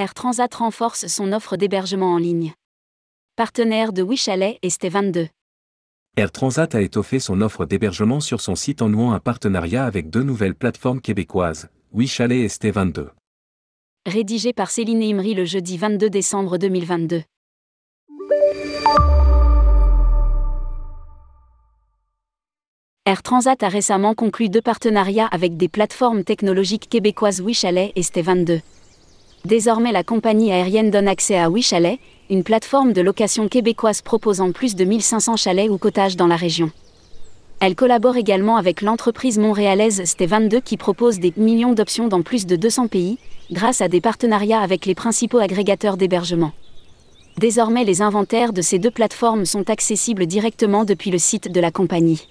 Air Transat renforce son offre d'hébergement en ligne. Partenaire de WeChalet et ST22. Air Transat a étoffé son offre d'hébergement sur son site en nouant un partenariat avec deux nouvelles plateformes québécoises, WeChalet et ST22. Rédigé par Céline Imri le jeudi 22 décembre 2022. Air Transat a récemment conclu deux partenariats avec des plateformes technologiques québécoises WeChalet et ST22. Désormais, la compagnie aérienne donne accès à WeChalet, une plateforme de location québécoise proposant plus de 1500 chalets ou cottages dans la région. Elle collabore également avec l'entreprise montréalaise ST22 qui propose des millions d'options dans plus de 200 pays, grâce à des partenariats avec les principaux agrégateurs d'hébergement. Désormais, les inventaires de ces deux plateformes sont accessibles directement depuis le site de la compagnie.